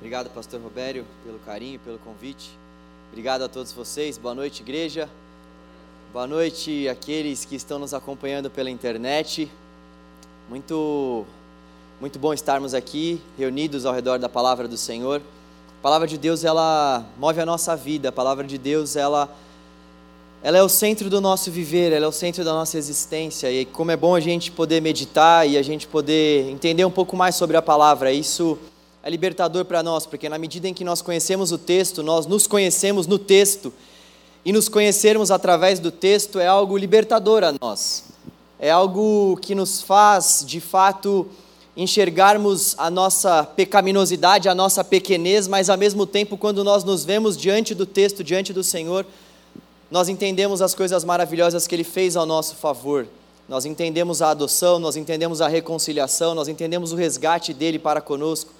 Obrigado, Pastor Robério, pelo carinho, pelo convite. Obrigado a todos vocês. Boa noite, igreja. Boa noite, aqueles que estão nos acompanhando pela internet. Muito, muito bom estarmos aqui, reunidos ao redor da palavra do Senhor. A palavra de Deus, ela move a nossa vida. A palavra de Deus, ela, ela é o centro do nosso viver, ela é o centro da nossa existência. E como é bom a gente poder meditar e a gente poder entender um pouco mais sobre a palavra. Isso é libertador para nós, porque na medida em que nós conhecemos o texto, nós nos conhecemos no texto, e nos conhecermos através do texto é algo libertador a nós. É algo que nos faz, de fato, enxergarmos a nossa pecaminosidade, a nossa pequenez, mas ao mesmo tempo, quando nós nos vemos diante do texto, diante do Senhor, nós entendemos as coisas maravilhosas que Ele fez ao nosso favor. Nós entendemos a adoção, nós entendemos a reconciliação, nós entendemos o resgate dele para conosco.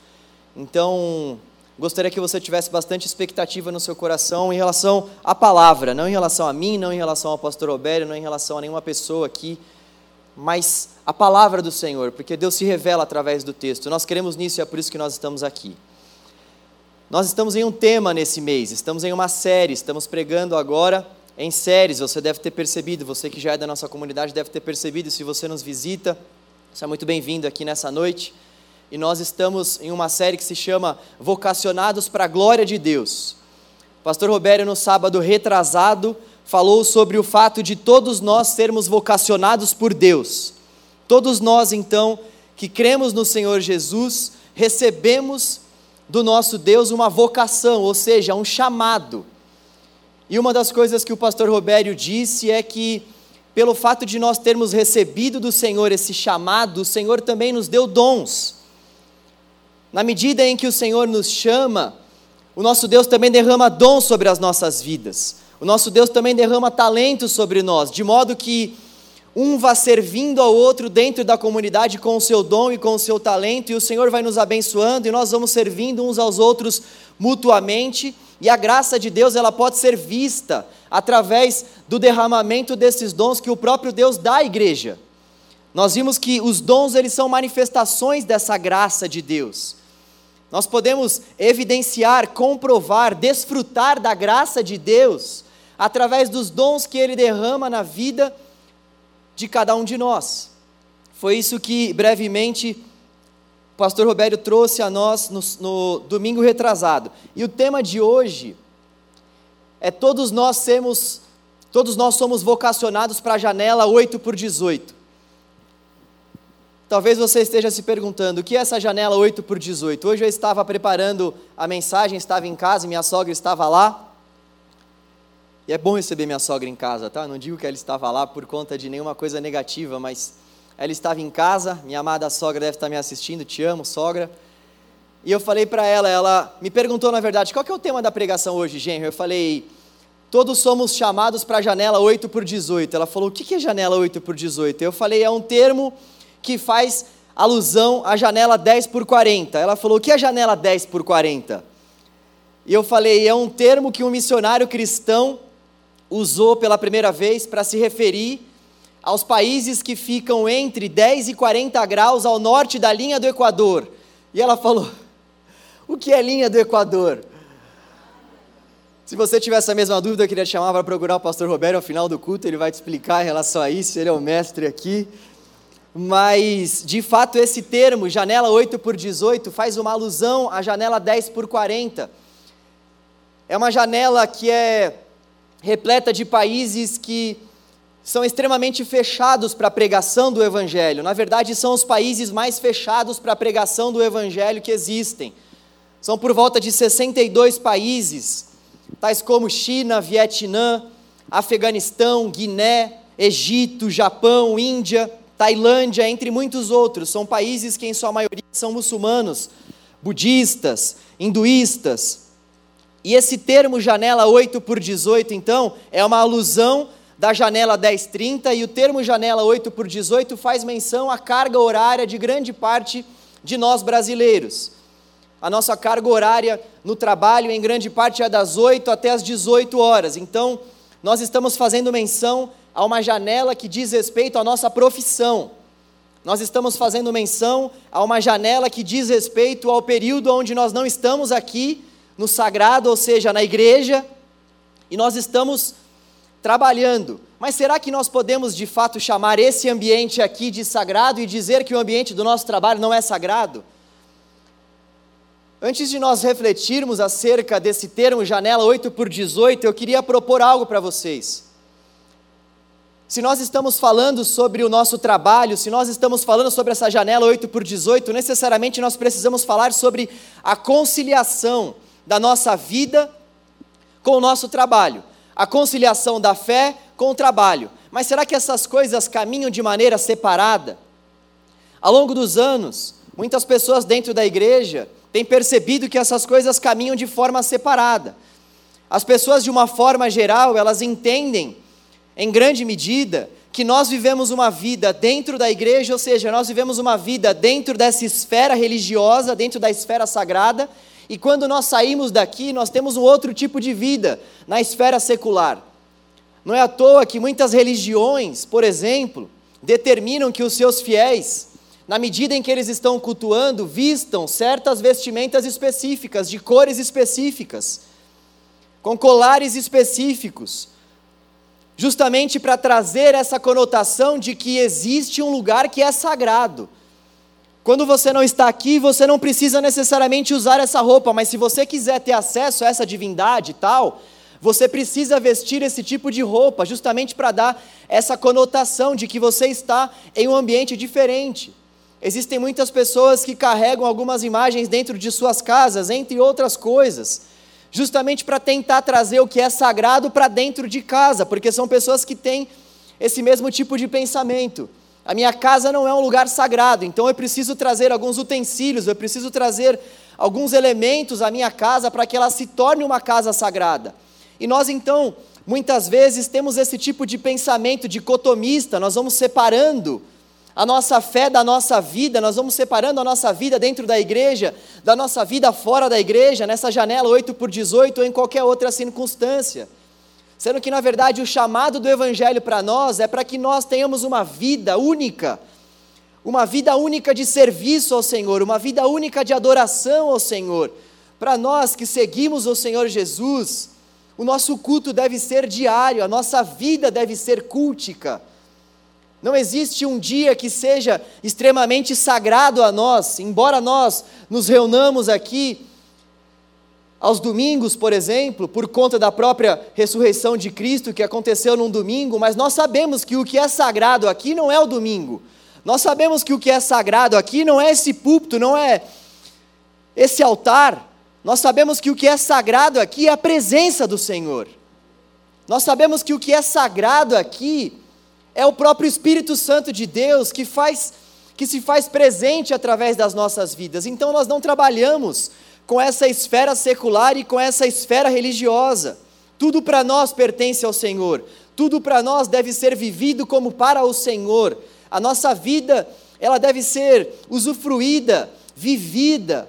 Então, gostaria que você tivesse bastante expectativa no seu coração em relação à palavra, não em relação a mim, não em relação ao pastor Obério, não em relação a nenhuma pessoa aqui, mas a palavra do Senhor, porque Deus se revela através do texto. Nós queremos nisso e é por isso que nós estamos aqui. Nós estamos em um tema nesse mês, estamos em uma série, estamos pregando agora em séries, você deve ter percebido, você que já é da nossa comunidade deve ter percebido, se você nos visita, você é muito bem-vindo aqui nessa noite e nós estamos em uma série que se chama Vocacionados para a Glória de Deus. O pastor Robério, no sábado retrasado, falou sobre o fato de todos nós sermos vocacionados por Deus. Todos nós, então, que cremos no Senhor Jesus, recebemos do nosso Deus uma vocação, ou seja, um chamado. E uma das coisas que o pastor Robério disse é que, pelo fato de nós termos recebido do Senhor esse chamado, o Senhor também nos deu dons. Na medida em que o Senhor nos chama, o nosso Deus também derrama dons sobre as nossas vidas. O nosso Deus também derrama talentos sobre nós, de modo que um vá servindo ao outro dentro da comunidade com o seu dom e com o seu talento, e o Senhor vai nos abençoando e nós vamos servindo uns aos outros mutuamente, e a graça de Deus ela pode ser vista através do derramamento desses dons que o próprio Deus dá à igreja. Nós vimos que os dons eles são manifestações dessa graça de Deus. Nós podemos evidenciar, comprovar, desfrutar da graça de Deus através dos dons que Ele derrama na vida de cada um de nós. Foi isso que brevemente o pastor Roberto trouxe a nós no, no domingo retrasado. E o tema de hoje é todos nós somos, todos nós somos vocacionados para a janela 8 por 18. Talvez você esteja se perguntando, o que é essa janela 8 por 18? Hoje eu estava preparando a mensagem, estava em casa, minha sogra estava lá. E é bom receber minha sogra em casa, tá? Não digo que ela estava lá por conta de nenhuma coisa negativa, mas ela estava em casa, minha amada sogra deve estar me assistindo, te amo, sogra. E eu falei para ela, ela me perguntou na verdade, qual que é o tema da pregação hoje, genro? Eu falei, todos somos chamados para a janela 8 por 18. Ela falou, o que é janela 8 por 18? Eu falei, é um termo que faz alusão à janela 10 por 40. Ela falou: o que é janela 10 por 40? E eu falei: é um termo que um missionário cristão usou pela primeira vez para se referir aos países que ficam entre 10 e 40 graus ao norte da linha do Equador. E ela falou: o que é linha do Equador? Se você tiver essa mesma dúvida, eu queria te chamar para procurar o pastor Roberto ao final do culto, ele vai te explicar em relação a isso, ele é o mestre aqui. Mas, de fato, esse termo, janela 8 por 18, faz uma alusão à janela 10 por 40. É uma janela que é repleta de países que são extremamente fechados para a pregação do Evangelho. Na verdade, são os países mais fechados para a pregação do Evangelho que existem. São por volta de 62 países, tais como China, Vietnã, Afeganistão, Guiné, Egito, Japão, Índia. Tailândia, entre muitos outros. São países que, em sua maioria, são muçulmanos, budistas, hinduístas. E esse termo janela 8 por 18, então, é uma alusão da janela 1030, e o termo janela 8 por 18 faz menção à carga horária de grande parte de nós brasileiros. A nossa carga horária no trabalho, em grande parte, é das 8 até as 18 horas. Então, nós estamos fazendo menção a uma janela que diz respeito à nossa profissão. nós estamos fazendo menção a uma janela que diz respeito ao período onde nós não estamos aqui no sagrado, ou seja, na igreja, e nós estamos trabalhando. Mas será que nós podemos de fato chamar esse ambiente aqui de sagrado e dizer que o ambiente do nosso trabalho não é sagrado? Antes de nós refletirmos acerca desse termo janela 8 por 18, eu queria propor algo para vocês. Se nós estamos falando sobre o nosso trabalho, se nós estamos falando sobre essa janela 8 por 18, necessariamente nós precisamos falar sobre a conciliação da nossa vida com o nosso trabalho, a conciliação da fé com o trabalho. Mas será que essas coisas caminham de maneira separada? Ao longo dos anos, muitas pessoas dentro da igreja têm percebido que essas coisas caminham de forma separada. As pessoas, de uma forma geral, elas entendem em grande medida, que nós vivemos uma vida dentro da igreja, ou seja, nós vivemos uma vida dentro dessa esfera religiosa, dentro da esfera sagrada, e quando nós saímos daqui, nós temos um outro tipo de vida na esfera secular. Não é à toa que muitas religiões, por exemplo, determinam que os seus fiéis, na medida em que eles estão cultuando, vistam certas vestimentas específicas, de cores específicas, com colares específicos, justamente para trazer essa conotação de que existe um lugar que é sagrado. Quando você não está aqui, você não precisa necessariamente usar essa roupa, mas se você quiser ter acesso a essa divindade e tal, você precisa vestir esse tipo de roupa, justamente para dar essa conotação de que você está em um ambiente diferente. Existem muitas pessoas que carregam algumas imagens dentro de suas casas, entre outras coisas justamente para tentar trazer o que é sagrado para dentro de casa, porque são pessoas que têm esse mesmo tipo de pensamento. A minha casa não é um lugar sagrado, então eu preciso trazer alguns utensílios, eu preciso trazer alguns elementos à minha casa para que ela se torne uma casa sagrada. E nós então, muitas vezes, temos esse tipo de pensamento dicotomista, nós vamos separando a nossa fé da nossa vida, nós vamos separando a nossa vida dentro da igreja, da nossa vida fora da igreja, nessa janela 8 por 18 ou em qualquer outra circunstância. Sendo que, na verdade, o chamado do Evangelho para nós é para que nós tenhamos uma vida única, uma vida única de serviço ao Senhor, uma vida única de adoração ao Senhor. Para nós que seguimos o Senhor Jesus, o nosso culto deve ser diário, a nossa vida deve ser cultica. Não existe um dia que seja extremamente sagrado a nós, embora nós nos reunamos aqui aos domingos, por exemplo, por conta da própria ressurreição de Cristo que aconteceu num domingo, mas nós sabemos que o que é sagrado aqui não é o domingo. Nós sabemos que o que é sagrado aqui não é esse púlpito, não é esse altar. Nós sabemos que o que é sagrado aqui é a presença do Senhor. Nós sabemos que o que é sagrado aqui é o próprio Espírito Santo de Deus que faz que se faz presente através das nossas vidas. Então nós não trabalhamos com essa esfera secular e com essa esfera religiosa. Tudo para nós pertence ao Senhor. Tudo para nós deve ser vivido como para o Senhor. A nossa vida, ela deve ser usufruída, vivida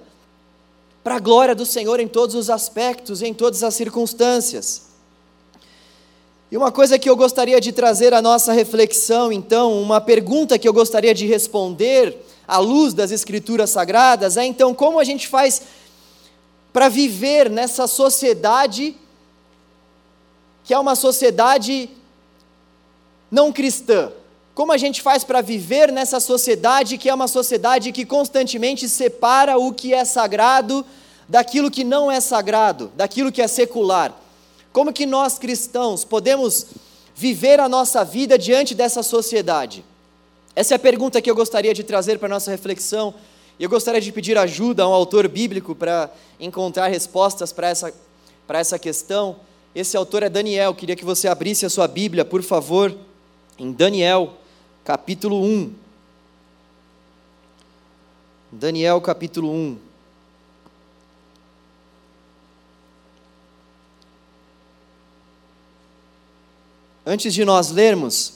para a glória do Senhor em todos os aspectos, em todas as circunstâncias. E uma coisa que eu gostaria de trazer à nossa reflexão, então, uma pergunta que eu gostaria de responder à luz das Escrituras Sagradas é então como a gente faz para viver nessa sociedade que é uma sociedade não cristã? Como a gente faz para viver nessa sociedade que é uma sociedade que constantemente separa o que é sagrado daquilo que não é sagrado, daquilo que é secular? Como que nós cristãos podemos viver a nossa vida diante dessa sociedade? Essa é a pergunta que eu gostaria de trazer para a nossa reflexão. E eu gostaria de pedir ajuda a um autor bíblico para encontrar respostas para essa, para essa questão. Esse autor é Daniel. Queria que você abrisse a sua Bíblia, por favor, em Daniel, capítulo 1. Daniel, capítulo 1. Antes de nós lermos,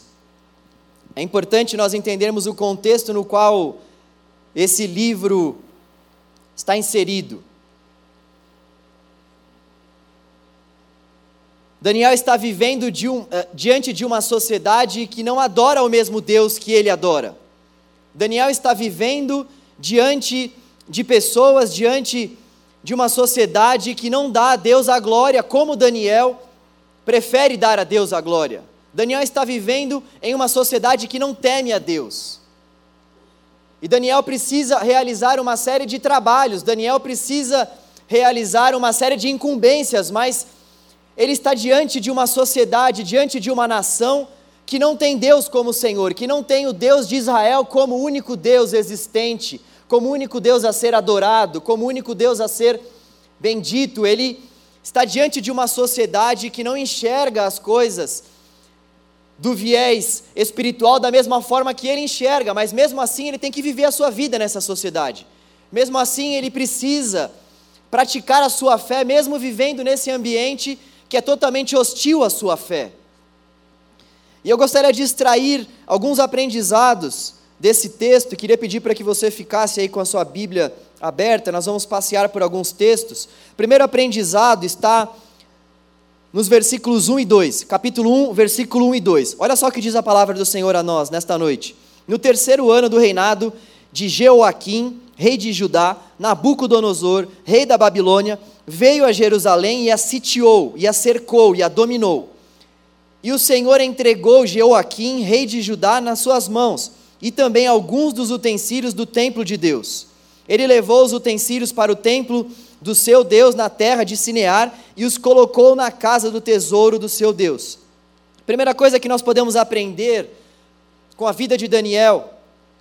é importante nós entendermos o contexto no qual esse livro está inserido. Daniel está vivendo de um, uh, diante de uma sociedade que não adora o mesmo Deus que ele adora. Daniel está vivendo diante de pessoas, diante de uma sociedade que não dá a Deus a glória, como Daniel prefere dar a Deus a glória. Daniel está vivendo em uma sociedade que não teme a Deus. E Daniel precisa realizar uma série de trabalhos, Daniel precisa realizar uma série de incumbências, mas ele está diante de uma sociedade, diante de uma nação que não tem Deus como Senhor, que não tem o Deus de Israel como único Deus existente, como único Deus a ser adorado, como único Deus a ser bendito. Ele está diante de uma sociedade que não enxerga as coisas do viés espiritual da mesma forma que ele enxerga, mas mesmo assim ele tem que viver a sua vida nessa sociedade. Mesmo assim ele precisa praticar a sua fé, mesmo vivendo nesse ambiente que é totalmente hostil à sua fé. E eu gostaria de extrair alguns aprendizados desse texto, queria pedir para que você ficasse aí com a sua Bíblia aberta, nós vamos passear por alguns textos. O primeiro aprendizado está nos versículos 1 e 2, capítulo 1, versículo 1 e 2. Olha só o que diz a palavra do Senhor a nós nesta noite. No terceiro ano do reinado de Jeoaquim, rei de Judá, Nabucodonosor, rei da Babilônia, veio a Jerusalém e a sitiou, e a cercou, e a dominou. E o Senhor entregou Jeoaquim, rei de Judá, nas suas mãos, e também alguns dos utensílios do templo de Deus. Ele levou os utensílios para o templo do seu Deus na terra de Sinear e os colocou na casa do tesouro do seu Deus. Primeira coisa que nós podemos aprender com a vida de Daniel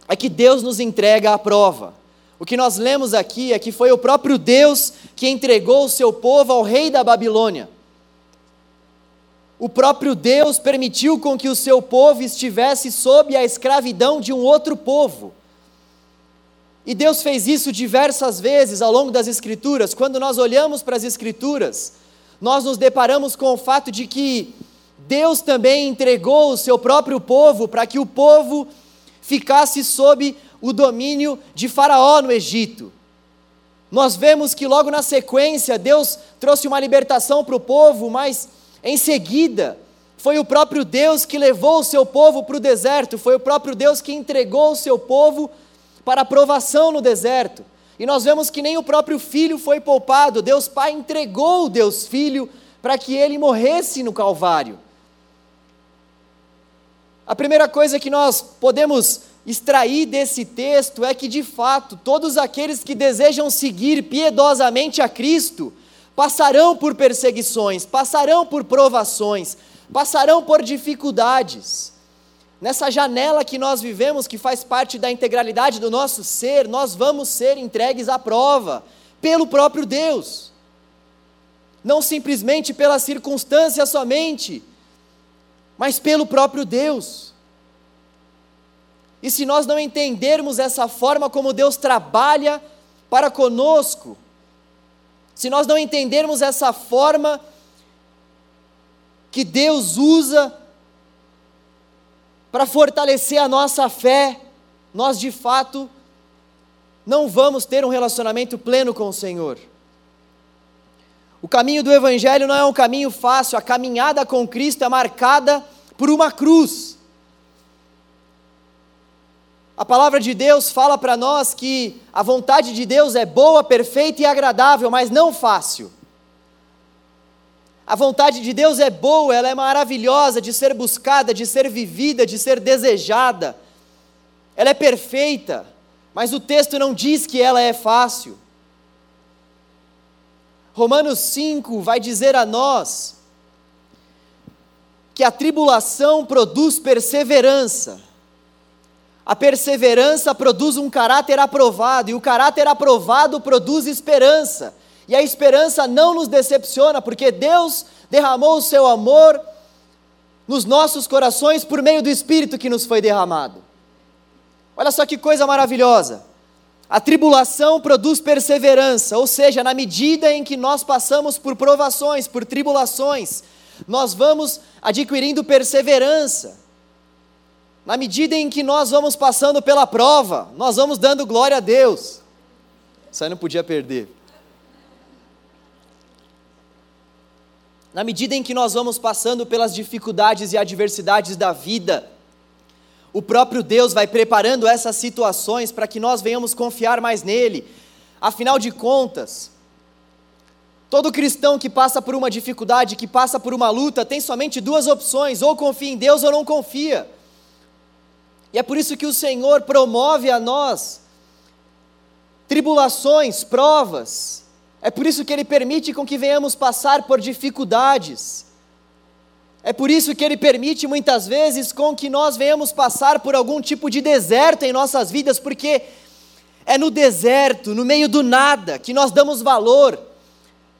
é que Deus nos entrega a prova. O que nós lemos aqui é que foi o próprio Deus que entregou o seu povo ao rei da Babilônia o próprio Deus permitiu com que o seu povo estivesse sob a escravidão de um outro povo. E Deus fez isso diversas vezes ao longo das Escrituras. Quando nós olhamos para as Escrituras, nós nos deparamos com o fato de que Deus também entregou o seu próprio povo para que o povo ficasse sob o domínio de Faraó no Egito. Nós vemos que logo na sequência Deus trouxe uma libertação para o povo, mas em seguida, foi o próprio Deus que levou o seu povo para o deserto, foi o próprio Deus que entregou o seu povo para a provação no deserto. E nós vemos que nem o próprio filho foi poupado, Deus Pai entregou o Deus Filho para que ele morresse no Calvário. A primeira coisa que nós podemos extrair desse texto é que, de fato, todos aqueles que desejam seguir piedosamente a Cristo, passarão por perseguições, passarão por provações, passarão por dificuldades. Nessa janela que nós vivemos, que faz parte da integralidade do nosso ser, nós vamos ser entregues à prova pelo próprio Deus. Não simplesmente pela circunstância somente, mas pelo próprio Deus. E se nós não entendermos essa forma como Deus trabalha para conosco, se nós não entendermos essa forma que Deus usa para fortalecer a nossa fé, nós de fato não vamos ter um relacionamento pleno com o Senhor. O caminho do Evangelho não é um caminho fácil, a caminhada com Cristo é marcada por uma cruz. A palavra de Deus fala para nós que a vontade de Deus é boa, perfeita e agradável, mas não fácil. A vontade de Deus é boa, ela é maravilhosa de ser buscada, de ser vivida, de ser desejada. Ela é perfeita, mas o texto não diz que ela é fácil. Romanos 5 vai dizer a nós que a tribulação produz perseverança a perseverança produz um caráter aprovado, e o caráter aprovado produz esperança. E a esperança não nos decepciona, porque Deus derramou o seu amor nos nossos corações por meio do Espírito que nos foi derramado. Olha só que coisa maravilhosa. A tribulação produz perseverança, ou seja, na medida em que nós passamos por provações, por tribulações, nós vamos adquirindo perseverança. Na medida em que nós vamos passando pela prova, nós vamos dando glória a Deus. Isso aí não podia perder. Na medida em que nós vamos passando pelas dificuldades e adversidades da vida, o próprio Deus vai preparando essas situações para que nós venhamos confiar mais nele. Afinal de contas, todo cristão que passa por uma dificuldade, que passa por uma luta, tem somente duas opções: ou confia em Deus ou não confia. E é por isso que o Senhor promove a nós tribulações, provas. É por isso que Ele permite com que venhamos passar por dificuldades. É por isso que Ele permite muitas vezes com que nós venhamos passar por algum tipo de deserto em nossas vidas, porque é no deserto, no meio do nada, que nós damos valor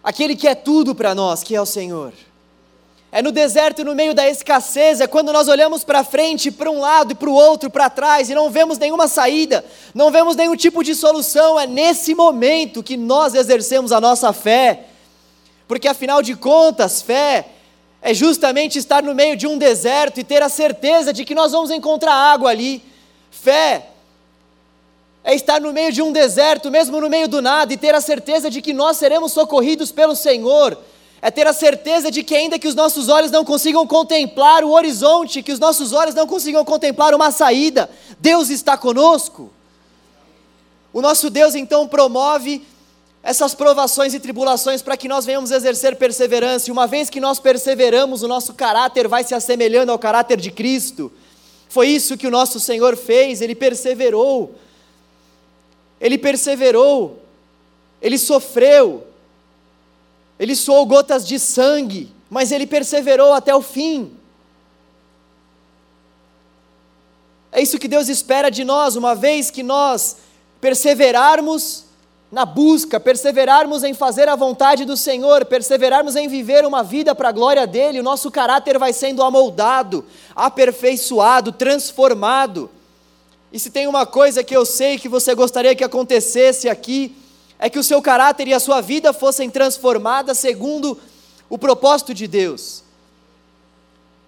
àquele que é tudo para nós, que é o Senhor. É no deserto, no meio da escassez, é quando nós olhamos para frente, para um lado e para o outro, para trás, e não vemos nenhuma saída, não vemos nenhum tipo de solução. É nesse momento que nós exercemos a nossa fé, porque afinal de contas, fé é justamente estar no meio de um deserto e ter a certeza de que nós vamos encontrar água ali. Fé é estar no meio de um deserto, mesmo no meio do nada, e ter a certeza de que nós seremos socorridos pelo Senhor é ter a certeza de que, ainda que os nossos olhos não consigam contemplar o horizonte, que os nossos olhos não consigam contemplar uma saída, Deus está conosco. O nosso Deus então promove essas provações e tribulações para que nós venhamos exercer perseverança, e uma vez que nós perseveramos, o nosso caráter vai se assemelhando ao caráter de Cristo. Foi isso que o nosso Senhor fez, ele perseverou. Ele perseverou, ele sofreu, ele suou gotas de sangue, mas ele perseverou até o fim. É isso que Deus espera de nós, uma vez que nós perseverarmos na busca, perseverarmos em fazer a vontade do Senhor, perseverarmos em viver uma vida para a glória dele, o nosso caráter vai sendo amoldado, aperfeiçoado, transformado. E se tem uma coisa que eu sei que você gostaria que acontecesse aqui, é que o seu caráter e a sua vida fossem transformadas segundo o propósito de Deus.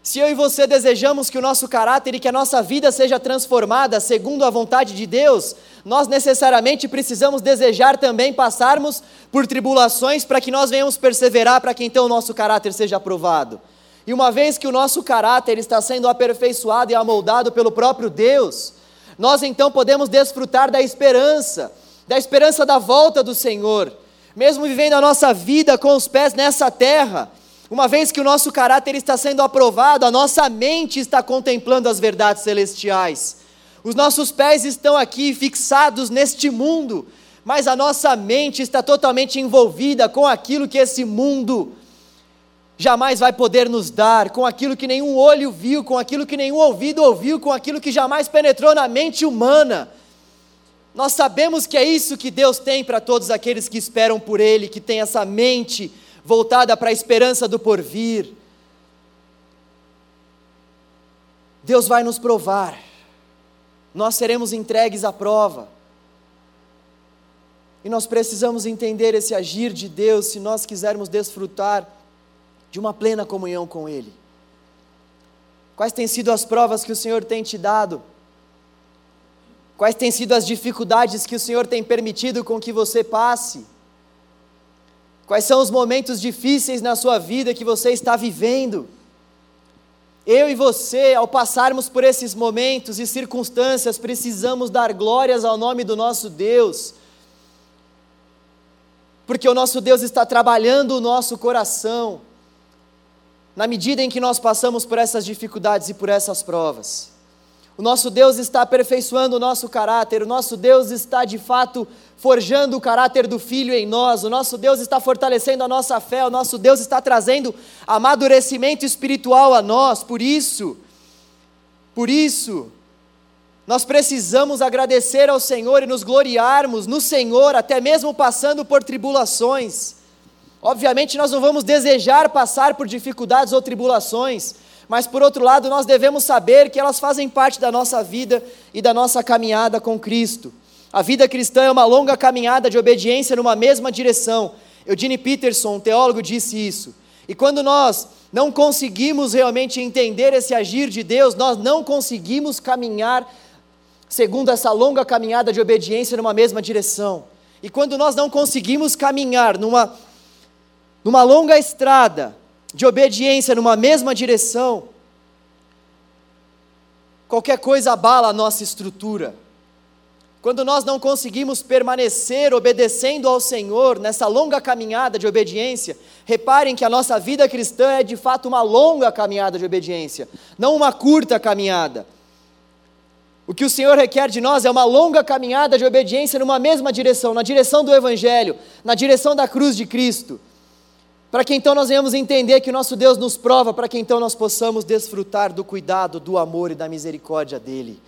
Se eu e você desejamos que o nosso caráter e que a nossa vida seja transformada segundo a vontade de Deus, nós necessariamente precisamos desejar também passarmos por tribulações para que nós venhamos perseverar, para que então o nosso caráter seja aprovado. E uma vez que o nosso caráter está sendo aperfeiçoado e amoldado pelo próprio Deus, nós então podemos desfrutar da esperança da esperança da volta do Senhor, mesmo vivendo a nossa vida com os pés nessa terra, uma vez que o nosso caráter está sendo aprovado, a nossa mente está contemplando as verdades celestiais. Os nossos pés estão aqui fixados neste mundo, mas a nossa mente está totalmente envolvida com aquilo que esse mundo jamais vai poder nos dar, com aquilo que nenhum olho viu, com aquilo que nenhum ouvido ouviu, com aquilo que jamais penetrou na mente humana. Nós sabemos que é isso que Deus tem para todos aqueles que esperam por Ele, que tem essa mente voltada para a esperança do porvir. Deus vai nos provar, nós seremos entregues à prova. E nós precisamos entender esse agir de Deus se nós quisermos desfrutar de uma plena comunhão com Ele. Quais têm sido as provas que o Senhor tem te dado? Quais têm sido as dificuldades que o Senhor tem permitido com que você passe? Quais são os momentos difíceis na sua vida que você está vivendo? Eu e você, ao passarmos por esses momentos e circunstâncias, precisamos dar glórias ao nome do nosso Deus, porque o nosso Deus está trabalhando o nosso coração, na medida em que nós passamos por essas dificuldades e por essas provas. O nosso Deus está aperfeiçoando o nosso caráter, o nosso Deus está de fato forjando o caráter do Filho em nós, o nosso Deus está fortalecendo a nossa fé, o nosso Deus está trazendo amadurecimento espiritual a nós, por isso, por isso, nós precisamos agradecer ao Senhor e nos gloriarmos no Senhor, até mesmo passando por tribulações. Obviamente, nós não vamos desejar passar por dificuldades ou tribulações, mas por outro lado, nós devemos saber que elas fazem parte da nossa vida e da nossa caminhada com Cristo. A vida cristã é uma longa caminhada de obediência numa mesma direção. Eugene Peterson, um teólogo, disse isso. E quando nós não conseguimos realmente entender esse agir de Deus, nós não conseguimos caminhar segundo essa longa caminhada de obediência numa mesma direção. E quando nós não conseguimos caminhar numa, numa longa estrada de obediência numa mesma direção, qualquer coisa abala a nossa estrutura. Quando nós não conseguimos permanecer obedecendo ao Senhor nessa longa caminhada de obediência, reparem que a nossa vida cristã é de fato uma longa caminhada de obediência, não uma curta caminhada. O que o Senhor requer de nós é uma longa caminhada de obediência numa mesma direção, na direção do Evangelho, na direção da cruz de Cristo. Para que então nós venhamos entender que o nosso Deus nos prova, para que então nós possamos desfrutar do cuidado, do amor e da misericórdia dEle.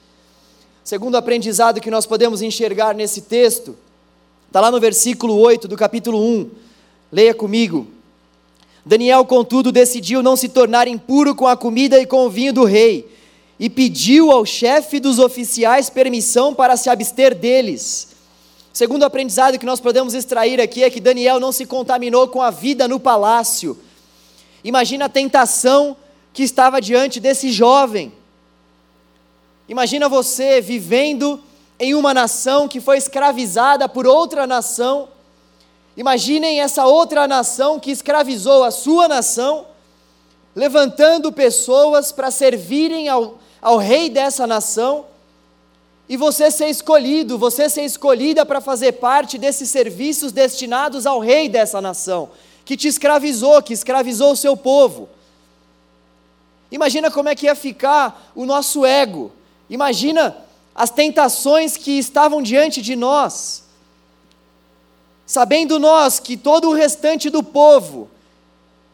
Segundo aprendizado que nós podemos enxergar nesse texto, está lá no versículo 8 do capítulo 1. Leia comigo. Daniel, contudo, decidiu não se tornar impuro com a comida e com o vinho do rei e pediu ao chefe dos oficiais permissão para se abster deles. Segundo aprendizado que nós podemos extrair aqui é que Daniel não se contaminou com a vida no palácio. Imagina a tentação que estava diante desse jovem. Imagina você vivendo em uma nação que foi escravizada por outra nação. Imaginem essa outra nação que escravizou a sua nação, levantando pessoas para servirem ao, ao rei dessa nação, e você ser escolhido, você ser escolhida para fazer parte desses serviços destinados ao rei dessa nação, que te escravizou, que escravizou o seu povo. Imagina como é que ia ficar o nosso ego, imagina as tentações que estavam diante de nós, sabendo nós que todo o restante do povo,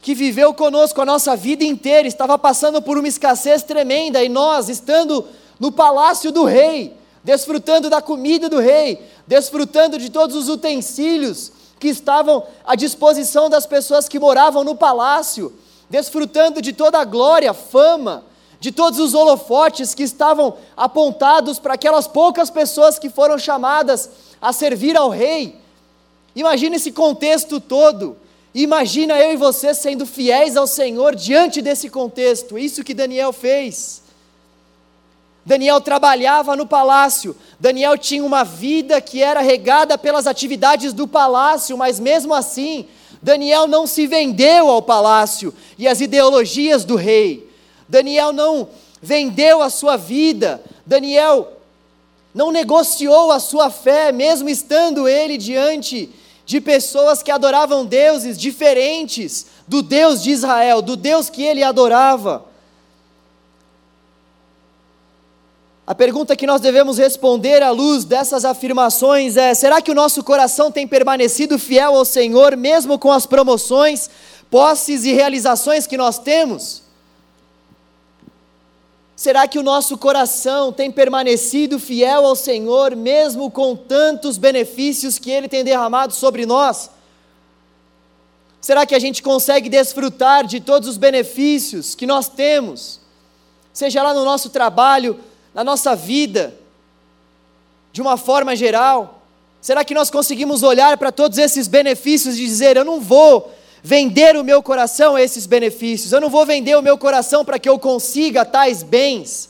que viveu conosco a nossa vida inteira, estava passando por uma escassez tremenda, e nós, estando no palácio do rei, desfrutando da comida do rei, desfrutando de todos os utensílios que estavam à disposição das pessoas que moravam no palácio, desfrutando de toda a glória, fama, de todos os holofotes que estavam apontados para aquelas poucas pessoas que foram chamadas a servir ao rei. Imagine esse contexto todo Imagina eu e você sendo fiéis ao Senhor diante desse contexto, isso que Daniel fez. Daniel trabalhava no palácio, Daniel tinha uma vida que era regada pelas atividades do palácio, mas mesmo assim, Daniel não se vendeu ao palácio e às ideologias do rei. Daniel não vendeu a sua vida, Daniel não negociou a sua fé, mesmo estando ele diante de pessoas que adoravam deuses diferentes do Deus de Israel, do Deus que ele adorava. A pergunta que nós devemos responder à luz dessas afirmações é: será que o nosso coração tem permanecido fiel ao Senhor, mesmo com as promoções, posses e realizações que nós temos? Será que o nosso coração tem permanecido fiel ao Senhor, mesmo com tantos benefícios que Ele tem derramado sobre nós? Será que a gente consegue desfrutar de todos os benefícios que nós temos, seja lá no nosso trabalho, na nossa vida, de uma forma geral? Será que nós conseguimos olhar para todos esses benefícios e dizer: eu não vou vender o meu coração a esses benefícios, eu não vou vender o meu coração para que eu consiga tais bens,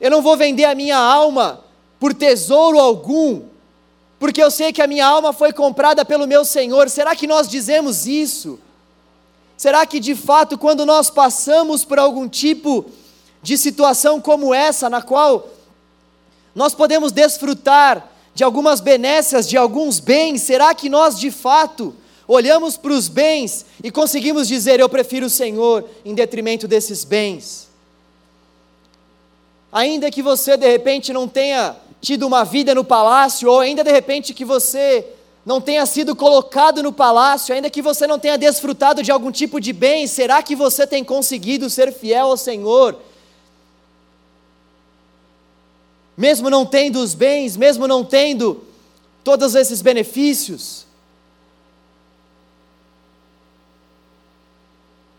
eu não vou vender a minha alma por tesouro algum, porque eu sei que a minha alma foi comprada pelo meu Senhor. Será que nós dizemos isso? Será que de fato, quando nós passamos por algum tipo de situação como essa, na qual nós podemos desfrutar de algumas benécias, de alguns bens, será que nós de fato olhamos para os bens e conseguimos dizer: Eu prefiro o Senhor em detrimento desses bens? Ainda que você de repente não tenha tido uma vida no palácio, ou ainda de repente que você não tenha sido colocado no palácio, ainda que você não tenha desfrutado de algum tipo de bem, será que você tem conseguido ser fiel ao Senhor mesmo não tendo os bens, mesmo não tendo todos esses benefícios.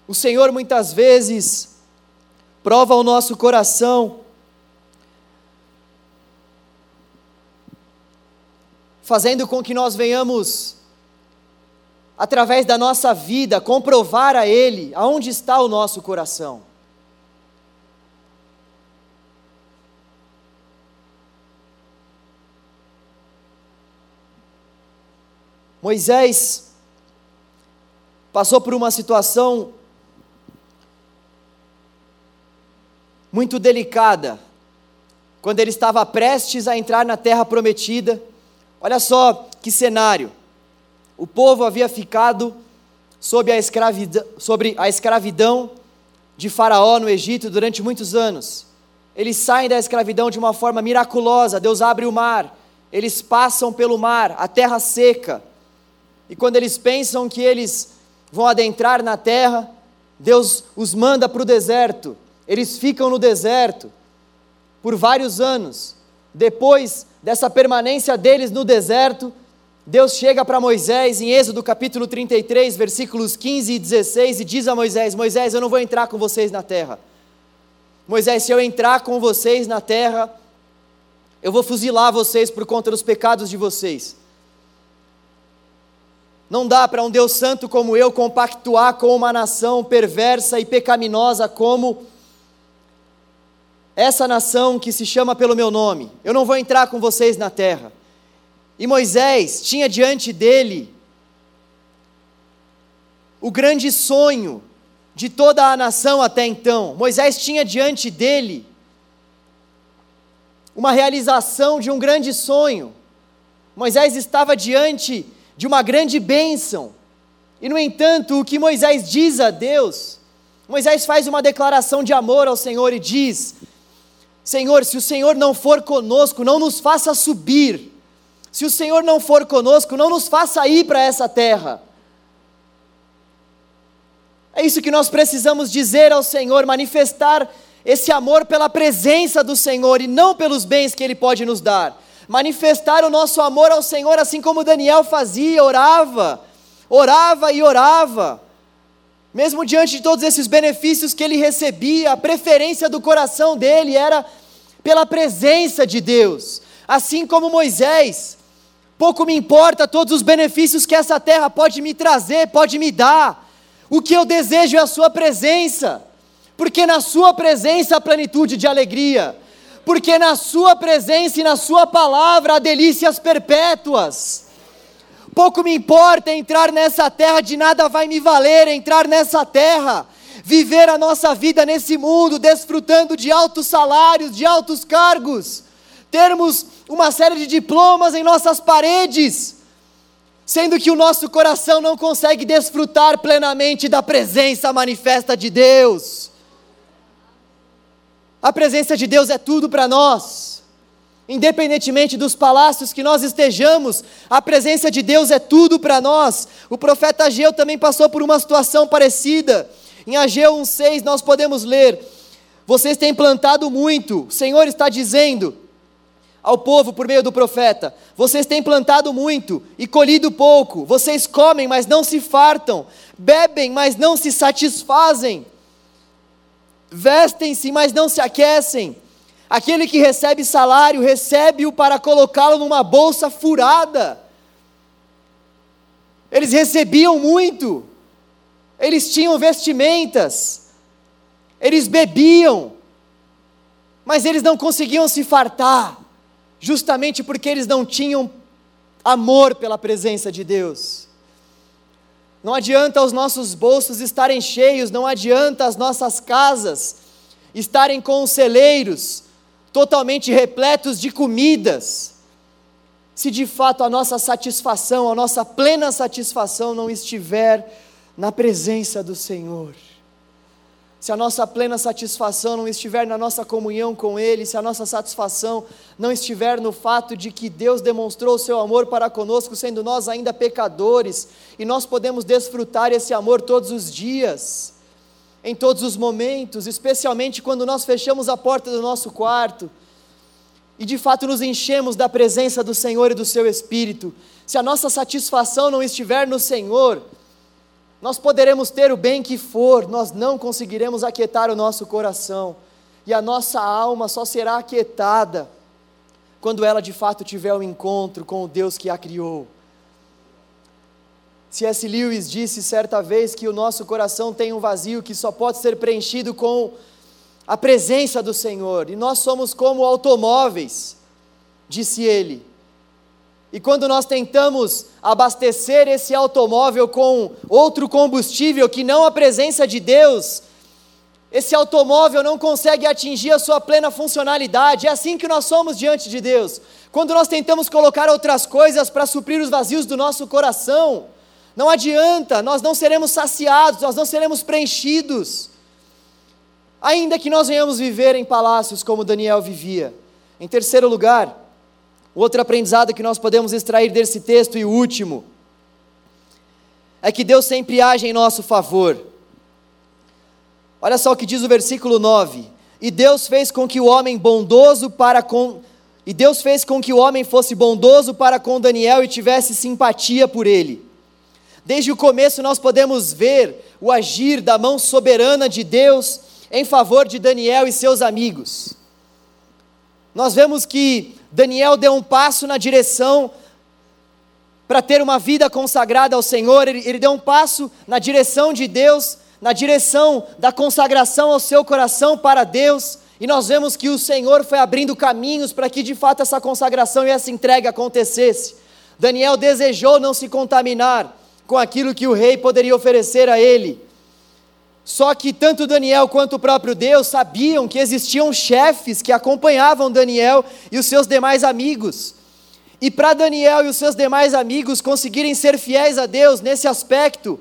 O Senhor muitas vezes prova o nosso coração, fazendo com que nós venhamos, através da nossa vida, comprovar a Ele aonde está o nosso coração. Moisés passou por uma situação muito delicada, quando ele estava prestes a entrar na terra prometida. Olha só que cenário. O povo havia ficado sob a escravidão, sobre a escravidão de Faraó no Egito durante muitos anos. Eles saem da escravidão de uma forma miraculosa. Deus abre o mar, eles passam pelo mar, a terra seca. E quando eles pensam que eles vão adentrar na terra, Deus os manda para o deserto. Eles ficam no deserto por vários anos. Depois dessa permanência deles no deserto, Deus chega para Moisés em Êxodo capítulo 33, versículos 15 e 16, e diz a Moisés: Moisés, eu não vou entrar com vocês na terra. Moisés, se eu entrar com vocês na terra, eu vou fuzilar vocês por conta dos pecados de vocês. Não dá para um Deus santo como eu compactuar com uma nação perversa e pecaminosa como essa nação que se chama pelo meu nome. Eu não vou entrar com vocês na terra. E Moisés tinha diante dele o grande sonho de toda a nação até então. Moisés tinha diante dele uma realização de um grande sonho. Moisés estava diante de uma grande bênção. E, no entanto, o que Moisés diz a Deus, Moisés faz uma declaração de amor ao Senhor e diz: Senhor, se o Senhor não for conosco, não nos faça subir se o Senhor não for conosco, não nos faça ir para essa terra. É isso que nós precisamos dizer ao Senhor, manifestar esse amor pela presença do Senhor e não pelos bens que Ele pode nos dar. Manifestar o nosso amor ao Senhor, assim como Daniel fazia, orava, orava e orava. Mesmo diante de todos esses benefícios que ele recebia, a preferência do coração dele era pela presença de Deus. Assim como Moisés, pouco me importa todos os benefícios que essa terra pode me trazer, pode me dar. O que eu desejo é a Sua presença, porque na Sua presença há plenitude de alegria, porque na Sua presença e na Sua palavra há delícias perpétuas. Pouco me importa entrar nessa terra, de nada vai me valer entrar nessa terra, viver a nossa vida nesse mundo, desfrutando de altos salários, de altos cargos termos uma série de diplomas em nossas paredes, sendo que o nosso coração não consegue desfrutar plenamente da presença manifesta de Deus. A presença de Deus é tudo para nós. Independentemente dos palácios que nós estejamos, a presença de Deus é tudo para nós. O profeta Ageu também passou por uma situação parecida. Em Ageu 1,6 nós podemos ler: Vocês têm plantado muito, o Senhor está dizendo, ao povo por meio do profeta: Vocês têm plantado muito e colhido pouco, vocês comem, mas não se fartam, bebem, mas não se satisfazem, vestem-se, mas não se aquecem. Aquele que recebe salário, recebe-o para colocá-lo numa bolsa furada. Eles recebiam muito, eles tinham vestimentas, eles bebiam, mas eles não conseguiam se fartar justamente porque eles não tinham amor pela presença de Deus. Não adianta os nossos bolsos estarem cheios, não adianta as nossas casas estarem com os celeiros totalmente repletos de comidas, se de fato a nossa satisfação, a nossa plena satisfação não estiver na presença do Senhor se a nossa plena satisfação não estiver na nossa comunhão com Ele, se a nossa satisfação não estiver no fato de que Deus demonstrou o seu amor para conosco, sendo nós ainda pecadores, e nós podemos desfrutar esse amor todos os dias, em todos os momentos, especialmente quando nós fechamos a porta do nosso quarto e de fato nos enchemos da presença do Senhor e do seu Espírito, se a nossa satisfação não estiver no Senhor, nós poderemos ter o bem que for, nós não conseguiremos aquietar o nosso coração, e a nossa alma só será aquietada quando ela de fato tiver um encontro com o Deus que a criou. C.S. Lewis disse certa vez que o nosso coração tem um vazio que só pode ser preenchido com a presença do Senhor, e nós somos como automóveis, disse ele. E quando nós tentamos abastecer esse automóvel com outro combustível que não a presença de Deus, esse automóvel não consegue atingir a sua plena funcionalidade. É assim que nós somos diante de Deus. Quando nós tentamos colocar outras coisas para suprir os vazios do nosso coração, não adianta, nós não seremos saciados, nós não seremos preenchidos. Ainda que nós venhamos viver em palácios como Daniel vivia. Em terceiro lugar, outro aprendizado que nós podemos extrair desse texto e último, é que Deus sempre age em nosso favor. Olha só o que diz o versículo 9: E Deus fez com que o homem bondoso para com e Deus fez com que o homem fosse bondoso para com Daniel e tivesse simpatia por ele. Desde o começo nós podemos ver o agir da mão soberana de Deus em favor de Daniel e seus amigos. Nós vemos que Daniel deu um passo na direção para ter uma vida consagrada ao Senhor, ele, ele deu um passo na direção de Deus, na direção da consagração ao seu coração para Deus, e nós vemos que o Senhor foi abrindo caminhos para que de fato essa consagração e essa entrega acontecesse. Daniel desejou não se contaminar com aquilo que o rei poderia oferecer a ele. Só que tanto Daniel quanto o próprio Deus sabiam que existiam chefes que acompanhavam Daniel e os seus demais amigos. E para Daniel e os seus demais amigos conseguirem ser fiéis a Deus nesse aspecto,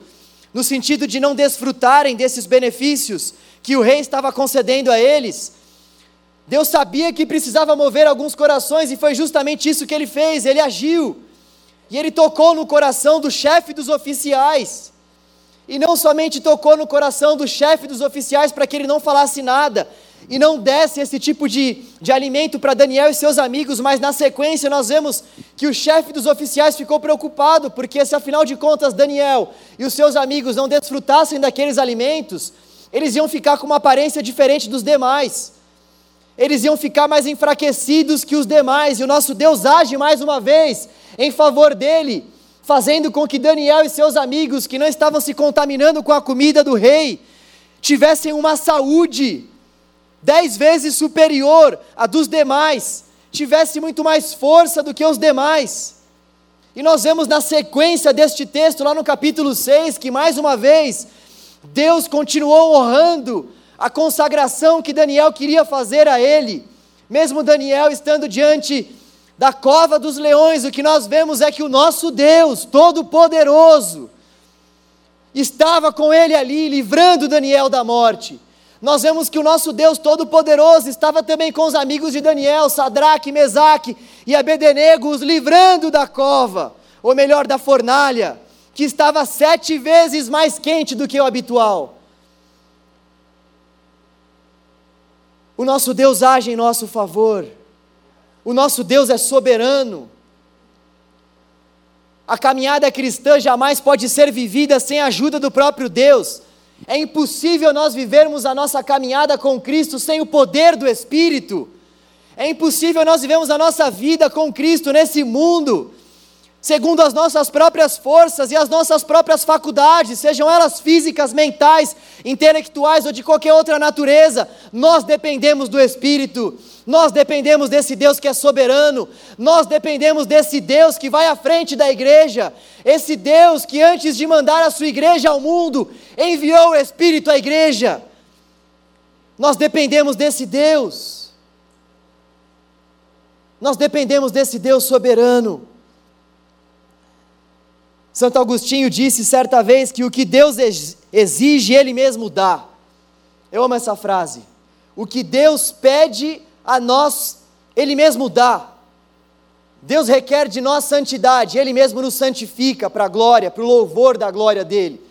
no sentido de não desfrutarem desses benefícios que o rei estava concedendo a eles, Deus sabia que precisava mover alguns corações e foi justamente isso que ele fez, ele agiu. E ele tocou no coração do chefe dos oficiais e não somente tocou no coração do chefe dos oficiais para que ele não falasse nada e não desse esse tipo de, de alimento para Daniel e seus amigos, mas na sequência nós vemos que o chefe dos oficiais ficou preocupado, porque se afinal de contas Daniel e os seus amigos não desfrutassem daqueles alimentos, eles iam ficar com uma aparência diferente dos demais, eles iam ficar mais enfraquecidos que os demais, e o nosso Deus age mais uma vez em favor dele fazendo com que Daniel e seus amigos, que não estavam se contaminando com a comida do rei, tivessem uma saúde dez vezes superior à dos demais, tivesse muito mais força do que os demais. E nós vemos na sequência deste texto, lá no capítulo 6, que mais uma vez, Deus continuou honrando a consagração que Daniel queria fazer a ele, mesmo Daniel estando diante da cova dos leões, o que nós vemos é que o nosso Deus Todo-Poderoso estava com ele ali, livrando Daniel da morte. Nós vemos que o nosso Deus Todo-Poderoso estava também com os amigos de Daniel, Sadraque, Mesaque e Abednego, os livrando da cova, ou melhor, da fornalha, que estava sete vezes mais quente do que o habitual. O nosso Deus age em nosso favor. O nosso Deus é soberano. A caminhada cristã jamais pode ser vivida sem a ajuda do próprio Deus. É impossível nós vivermos a nossa caminhada com Cristo sem o poder do Espírito. É impossível nós vivermos a nossa vida com Cristo nesse mundo segundo as nossas próprias forças e as nossas próprias faculdades, sejam elas físicas, mentais, intelectuais ou de qualquer outra natureza, nós dependemos do Espírito, nós dependemos desse Deus que é soberano, nós dependemos desse Deus que vai à frente da igreja, esse Deus que antes de mandar a sua igreja ao mundo, enviou o Espírito à igreja. Nós dependemos desse Deus. Nós dependemos desse Deus soberano. Santo Agostinho disse certa vez que o que Deus exige, Ele mesmo dá. Eu amo essa frase. O que Deus pede a nós, Ele mesmo dá. Deus requer de nós santidade, Ele mesmo nos santifica para a glória, para o louvor da glória dEle.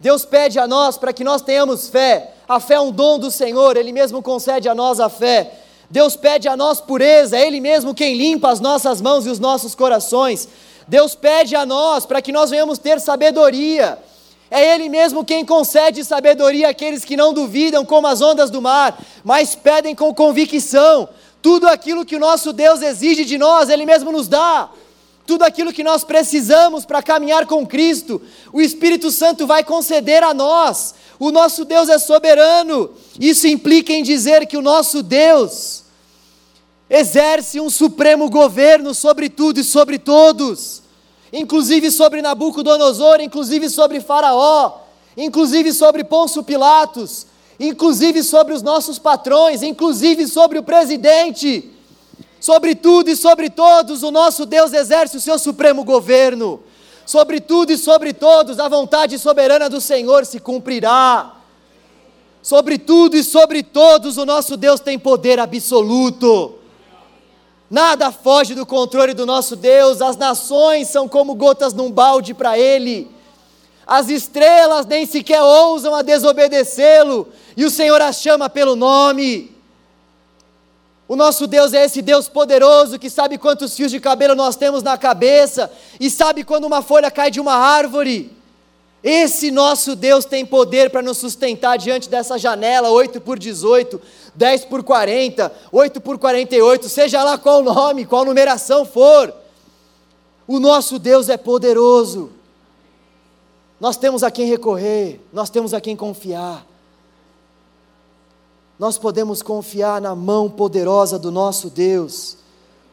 Deus pede a nós para que nós tenhamos fé. A fé é um dom do Senhor, Ele mesmo concede a nós a fé. Deus pede a nós pureza, é Ele mesmo quem limpa as nossas mãos e os nossos corações. Deus pede a nós para que nós venhamos ter sabedoria. É Ele mesmo quem concede sabedoria àqueles que não duvidam, como as ondas do mar, mas pedem com convicção. Tudo aquilo que o nosso Deus exige de nós, Ele mesmo nos dá. Tudo aquilo que nós precisamos para caminhar com Cristo, o Espírito Santo vai conceder a nós. O nosso Deus é soberano. Isso implica em dizer que o nosso Deus exerce um supremo governo sobre tudo e sobre todos, inclusive sobre Nabucodonosor, inclusive sobre Faraó, inclusive sobre Pôncio Pilatos, inclusive sobre os nossos patrões, inclusive sobre o presidente. Sobre tudo e sobre todos, o nosso Deus exerce o seu supremo governo. Sobre tudo e sobre todos, a vontade soberana do Senhor se cumprirá. Sobre tudo e sobre todos, o nosso Deus tem poder absoluto. Nada foge do controle do nosso Deus, as nações são como gotas num balde para Ele, as estrelas nem sequer ousam a desobedecê-lo, e o Senhor as chama pelo nome. O nosso Deus é esse Deus poderoso que sabe quantos fios de cabelo nós temos na cabeça e sabe quando uma folha cai de uma árvore. Esse nosso Deus tem poder para nos sustentar diante dessa janela 8 por 18, 10 por 40, 8 por 48, seja lá qual nome, qual numeração for. O nosso Deus é poderoso. Nós temos a quem recorrer, nós temos a quem confiar nós podemos confiar na mão poderosa do nosso Deus.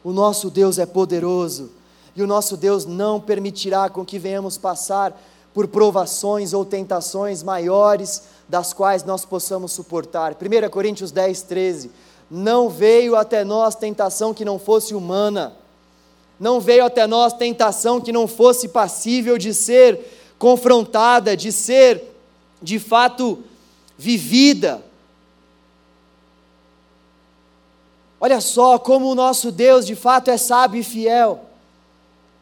O nosso Deus é poderoso e o nosso Deus não permitirá com que venhamos passar por provações ou tentações maiores das quais nós possamos suportar. 1 Coríntios 10, 13. Não veio até nós tentação que não fosse humana, não veio até nós tentação que não fosse passível de ser confrontada, de ser de fato vivida. Olha só como o nosso Deus de fato é sábio e fiel.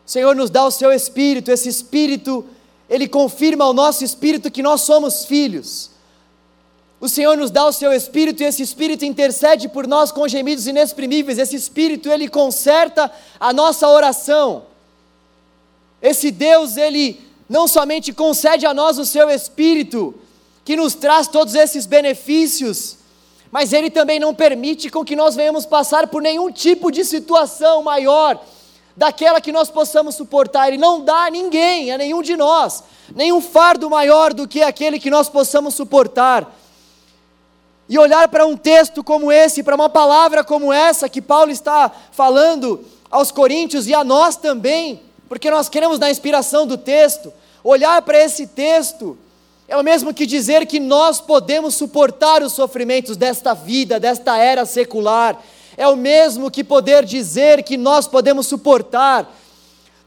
O Senhor nos dá o seu espírito, esse espírito, ele confirma ao nosso espírito que nós somos filhos. O Senhor nos dá o seu espírito e esse espírito intercede por nós com gemidos inexprimíveis. Esse espírito, ele conserta a nossa oração. Esse Deus, ele não somente concede a nós o seu espírito, que nos traz todos esses benefícios, mas Ele também não permite com que nós venhamos passar por nenhum tipo de situação maior daquela que nós possamos suportar. Ele não dá a ninguém, a nenhum de nós, nenhum fardo maior do que aquele que nós possamos suportar. E olhar para um texto como esse, para uma palavra como essa que Paulo está falando aos Coríntios e a nós também, porque nós queremos na inspiração do texto, olhar para esse texto é o mesmo que dizer que nós podemos suportar os sofrimentos desta vida, desta era secular. É o mesmo que poder dizer que nós podemos suportar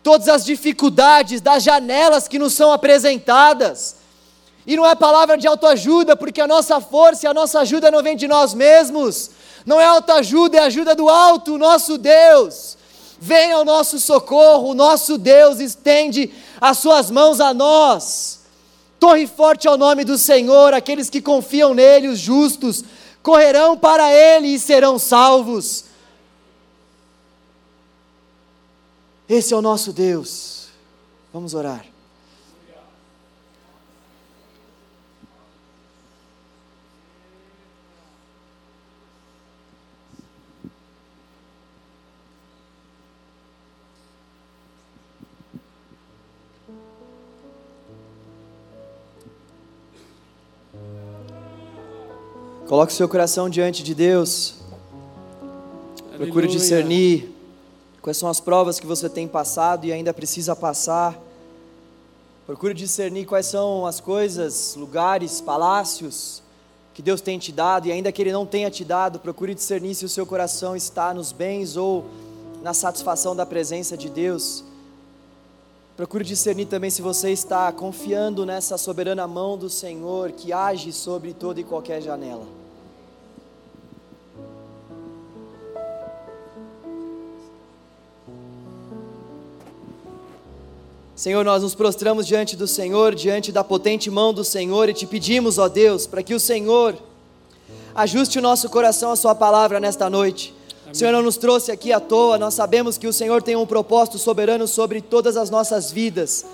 todas as dificuldades das janelas que nos são apresentadas. E não é palavra de autoajuda, porque a nossa força e a nossa ajuda não vem de nós mesmos. Não é autoajuda, é ajuda do alto, nosso Deus. Vem ao nosso socorro, o nosso Deus estende as suas mãos a nós. Torre forte ao nome do Senhor, aqueles que confiam nele, os justos, correrão para ele e serão salvos. Esse é o nosso Deus. Vamos orar. Coloque seu coração diante de Deus. Aleluia. Procure discernir quais são as provas que você tem passado e ainda precisa passar. Procure discernir quais são as coisas, lugares, palácios que Deus tem te dado e ainda que Ele não tenha te dado, procure discernir se o seu coração está nos bens ou na satisfação da presença de Deus. Procure discernir também se você está confiando nessa soberana mão do Senhor que age sobre toda e qualquer janela. Senhor, nós nos prostramos diante do Senhor, diante da potente mão do Senhor e te pedimos, ó Deus, para que o Senhor ajuste o nosso coração à Sua palavra nesta noite. Amém. O Senhor não nos trouxe aqui à toa, nós sabemos que o Senhor tem um propósito soberano sobre todas as nossas vidas.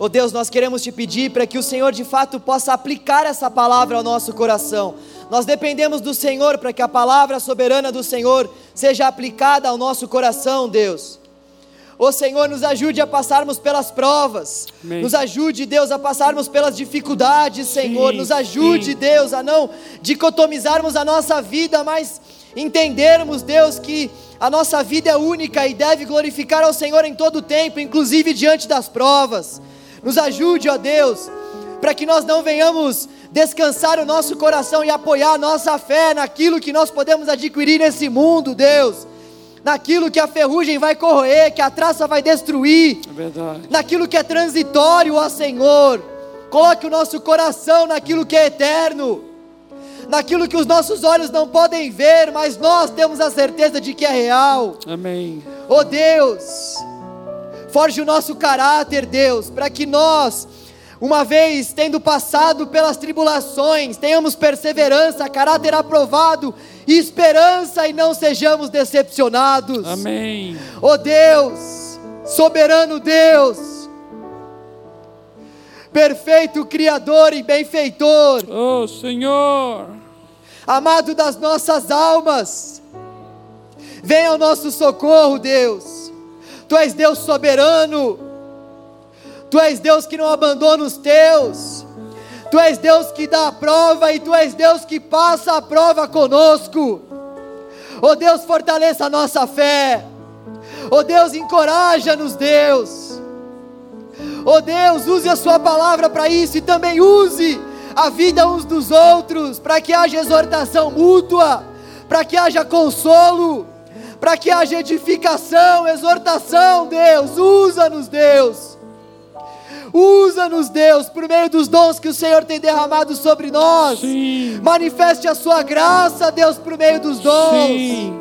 Ó Deus, nós queremos te pedir para que o Senhor de fato possa aplicar essa palavra ao nosso coração. Nós dependemos do Senhor para que a palavra soberana do Senhor seja aplicada ao nosso coração, Deus. Ô Senhor, nos ajude a passarmos pelas provas. Amém. Nos ajude, Deus, a passarmos pelas dificuldades, Senhor. Sim, nos ajude, sim. Deus, a não dicotomizarmos a nossa vida, mas entendermos, Deus, que a nossa vida é única e deve glorificar ao Senhor em todo o tempo, inclusive diante das provas. Nos ajude, ó Deus, para que nós não venhamos descansar o nosso coração e apoiar a nossa fé naquilo que nós podemos adquirir nesse mundo, Deus. Naquilo que a ferrugem vai corroer, que a traça vai destruir, É verdade. naquilo que é transitório, ó Senhor. Coloque o nosso coração naquilo que é eterno, naquilo que os nossos olhos não podem ver, mas nós temos a certeza de que é real. Amém. Oh Deus, forge o nosso caráter, Deus, para que nós, uma vez tendo passado pelas tribulações, tenhamos perseverança, caráter aprovado esperança e não sejamos decepcionados. Amém. Oh Deus, soberano Deus, perfeito Criador e benfeitor, Oh, Senhor. amado das nossas almas, venha ao nosso socorro, Deus. Tu és Deus soberano, Tu és Deus que não abandona os teus, Tu és Deus que dá a prova e Tu és Deus que passa a prova conosco. Oh Deus, fortaleça a nossa fé. Oh Deus, encoraja-nos, Deus. Oh Deus, use a Sua palavra para isso e também use a vida uns dos outros, para que haja exortação mútua, para que haja consolo, para que haja edificação, exortação, Deus. Usa-nos, Deus. Usa-nos, Deus, por meio dos dons que o Senhor tem derramado sobre nós. Sim. Manifeste a Sua graça, Deus, por meio dos dons. Sim.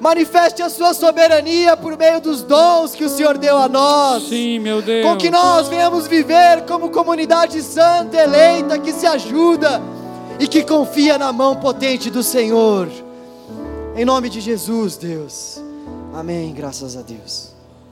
Manifeste a Sua soberania por meio dos dons que o Senhor deu a nós. Sim, meu Deus. Com que nós venhamos viver como comunidade santa, eleita, que se ajuda e que confia na mão potente do Senhor. Em nome de Jesus, Deus. Amém. Graças a Deus.